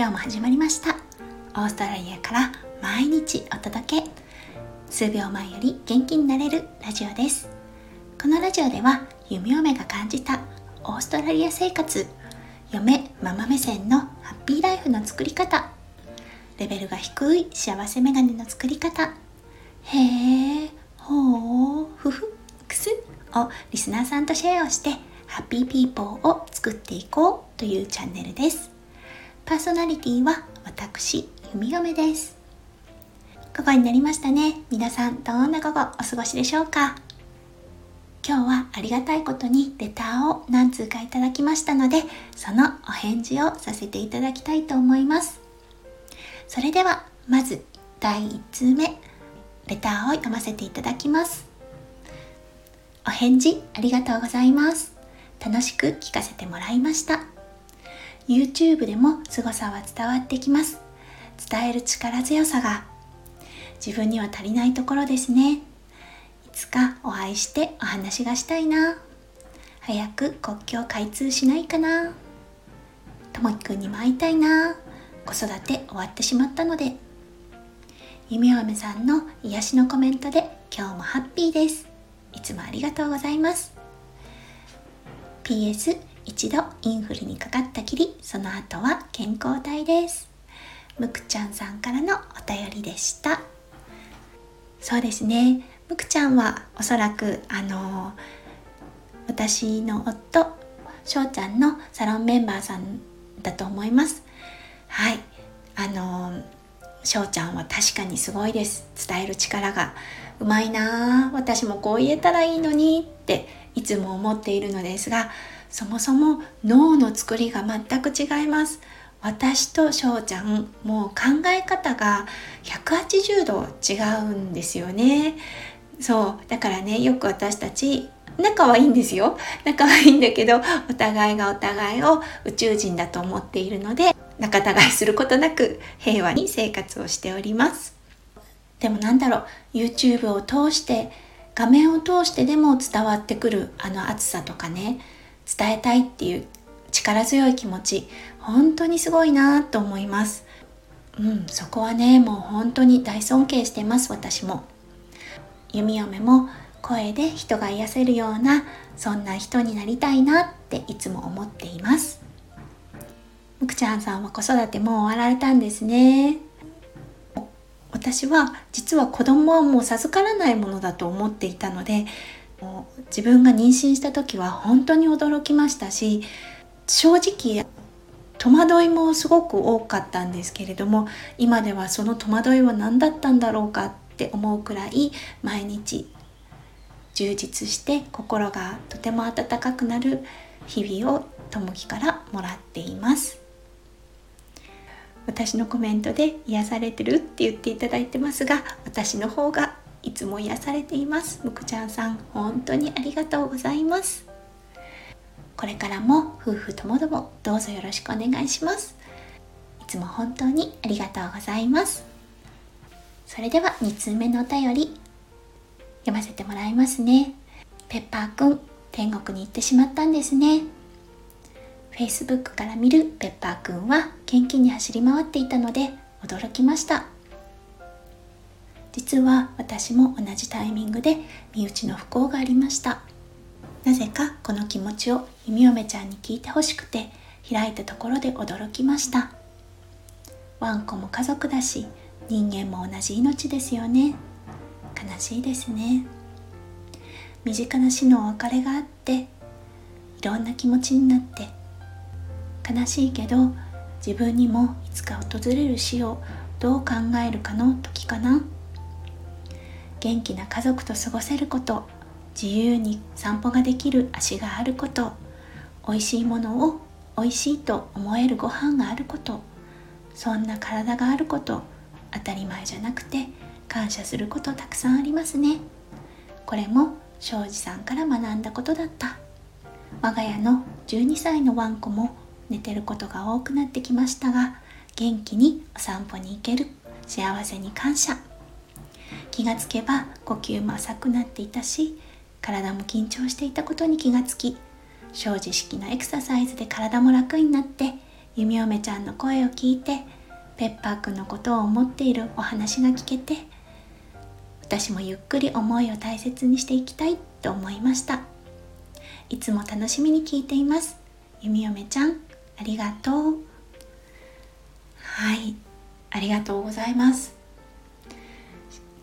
今日も始まりました。オーストラリアから毎日お届け。数秒前より元気になれるラジオです。このラジオでは弓嫁が感じたオーストラリア生活。嫁ママ目線のハッピーライフの作り方。レベルが低い幸せメガネの作り方。へえほうふふくす。をリスナーさんとシェアをしてハッピーピーポーを作っていこうというチャンネルです。パーソナリティは私弓嫁です。午後になりましたね。皆さんどんな午後お過ごしでしょうか？今日はありがたいことにレターを何通かいただきましたのでそのお返事をさせていただきたいと思います。それではまず第1通目レターを読ませていただきます。お返事ありがとうございます。楽しく聞かせてもらいました。YouTube でも凄さは伝わってきます。伝える力強さが自分には足りないところですね。いつかお会いしてお話がしたいな。早く国境開通しないかな。ともきくんにも会いたいな。子育て終わってしまったので。弓嫁さんの癒しのコメントで今日もハッピーです。いつもありがとうございます。PS 一度インフルにかかったきりその後は健康体です。むくちゃんさんからのお便りでした。そうですね。むくちゃんはおそらくあの私の夫しょうちゃんのサロンメンバーさんだと思います。はい。あのしょうちゃんは確かにすごいです。伝える力がうまいな。私もこう言えたらいいのにっていつも思っているのですがそもそも脳の作りが全く違います。私と翔ちゃんもう考え方が180度違うんですよね。そう。だからねよく私たち仲はいいんですよ。仲はいいんだけどお互いがお互いを宇宙人だと思っているので仲違いすることなく平和に生活をしております。でもなんだろう YouTube を通して画面を通してでも伝わってくるあの熱さとかね。伝えたいっていう力強い気持ち本当にすごいなと思います。うんそこはねもう本当に大尊敬してます私も。弓嫁も声で人が癒せるようなそんな人になりたいなっていつも思っています。むくちゃんさんは子育てもう終わられたんですね。私は実は子供はもう授からないものだと思っていたので自分が妊娠した時は本当に驚きましたし正直戸惑いもすごく多かったんですけれども今ではその戸惑いは何だったんだろうかって思うくらい毎日充実して心がとても温かくなる日々をともきからもらっています。私のコメントで癒されてるって言っていただいてますが私の方がいつも癒されています。むくちゃんさん本当にありがとうございます。これからも夫婦ともどもどうぞよろしくお願いします。いつも本当にありがとうございます。それでは2通目のお便り読ませてもらいますね。ペッパーくん天国に行ってしまったんですね。Facebook から見るペッパーくんは元気に走り回っていたので驚きました。実は私も同じタイミングで身内の不幸がありました。なぜかこの気持ちを弓嫁ちゃんに聞いてほしくて開いたところで驚きました。ワンコも家族だし人間も同じ命ですよね。悲しいですね。身近な死のお別れがあっていろんな気持ちになって悲しいけど自分にもいつか訪れる死をどう考えるかの時かな。元気な家族と過ごせること自由に散歩ができる足があること美味しいものを美味しいと思えるご飯があることそんな体があること当たり前じゃなくて感謝することたくさんありますね。これも庄司さんから学んだことだった。我が家の12歳のワンコも寝てることが多くなってきましたが元気にお散歩に行ける幸せに感謝。気がつけば呼吸も浅くなっていたし体も緊張していたことに気がつき生じ式のエクササイズで体も楽になって弓嫁ちゃんの声を聞いてペッパーくんのことを思っているお話が聞けて私もゆっくり思いを大切にしていきたいと思いました。いつも楽しみに聞いています。弓嫁ちゃんありがとう。はいありがとうございます。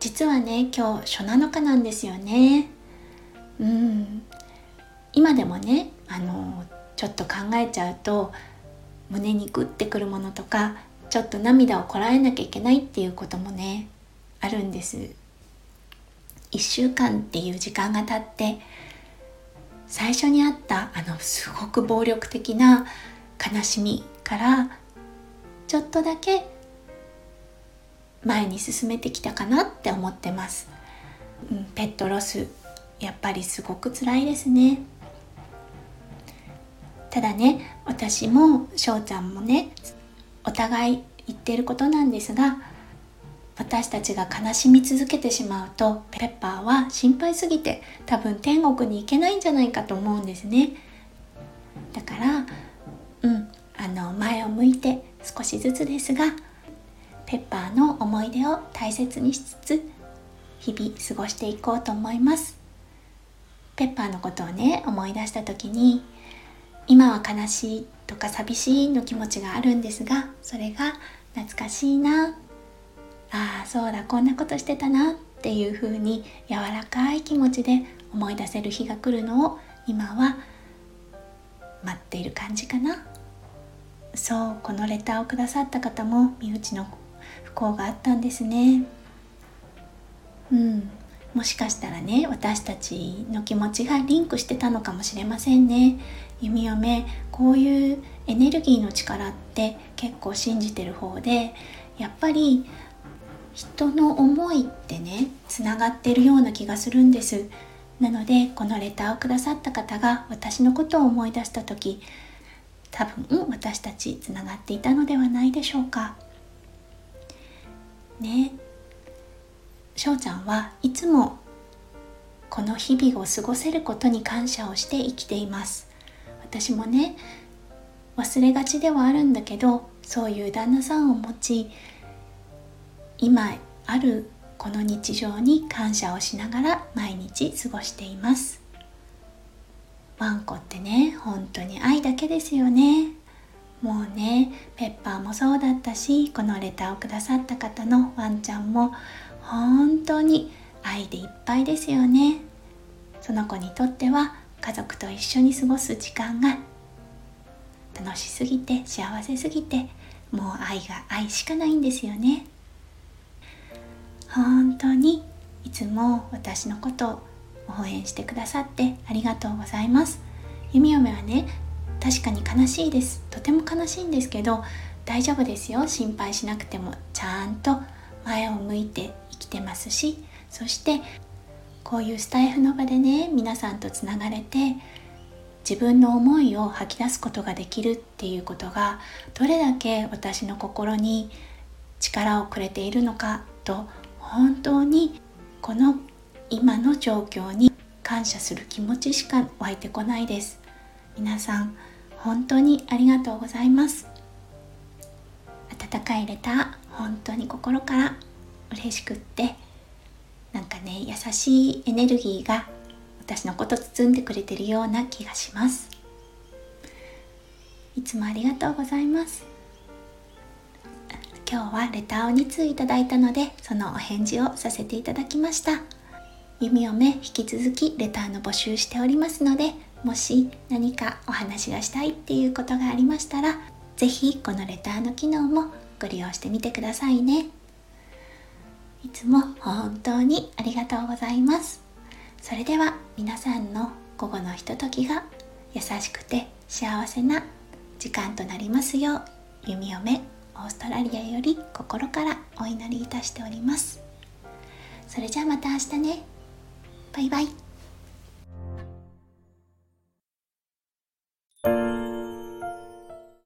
実はね今日初7日なんですよね。うん。今でもねあのちょっと考えちゃうと胸にグッてくるものとかちょっと涙をこらえなきゃいけないっていうこともねあるんです。1週間っていう時間が経って最初にあったあのすごく暴力的な悲しみからちょっとだけ前に進めてきたかなって思ってます、うん、ペットロスやっぱりすごく辛いですね。ただね私も翔ちゃんもねお互い言ってることなんですが私たちが悲しみ続けてしまうとペッパーは心配すぎて多分天国に行けないんじゃないかと思うんですね。だからうんあの前を向いて少しずつですがペッパーの思い出を大切にしつつ日々過ごしていこうと思います。ペッパーのことをね思い出した時に今は悲しいとか寂しいの気持ちがあるんですがそれが懐かしいな。ああそうだこんなことしてたなっていう風に柔らかい気持ちで思い出せる日が来るのを今は待っている感じかな。そうこのレターをくださった方も身内の不幸があったんですね。うん。もしかしたらね私たちの気持ちがリンクしてたのかもしれませんね。弓嫁こういうエネルギーの力って結構信じてる方でやっぱり人の思いってねつながってるような気がするんです。なのでこのレターをくださった方が私のことを思い出した時多分私たちつながっていたのではないでしょうか。ね。しょうちゃんはいつもこの日々を過ごせることに感謝をして生きています。私もね忘れがちではあるんだけどそういう旦那さんを持ち今あるこの日常に感謝をしながら毎日過ごしています。ワンコってね本当に愛だけですよね。もうねペッパーもそうだったしこのレターをくださった方のワンちゃんも本当に愛でいっぱいですよね。その子にとっては家族と一緒に過ごす時間が楽しすぎて幸せすぎてもう愛が愛しかないんですよね。本当にいつも私のことを応援してくださってありがとうございます。弓嫁はね確かに悲しいです。とても悲しいんですけど大丈夫ですよ。心配しなくても。ちゃんと前を向いて生きてますし。そしてこういうスタイフの場でね皆さんとつながれて自分の思いを吐き出すことができるっていうことがどれだけ私の心に力をくれているのかと本当にこの今の状況に感謝する気持ちしか湧いてこないです。皆さん本当にありがとうございます。温かいレター本当に心から嬉しくってなんかね優しいエネルギーが私のこと包んでくれてるような気がします。いつもありがとうございます。今日はレターを2通いただいたのでそのお返事をさせていただきました。弓嫁引き続きレターの募集しておりますのでもし何かお話がしたいっていうことがありましたら是非このレターの機能もご利用してみてくださいね。いつも本当にありがとうございます。それでは皆さんの午後のひとときが優しくて幸せな時間となりますよう弓嫁オーストラリアより心からお祈りいたしております。それじゃあまた明日ね。バイバイ。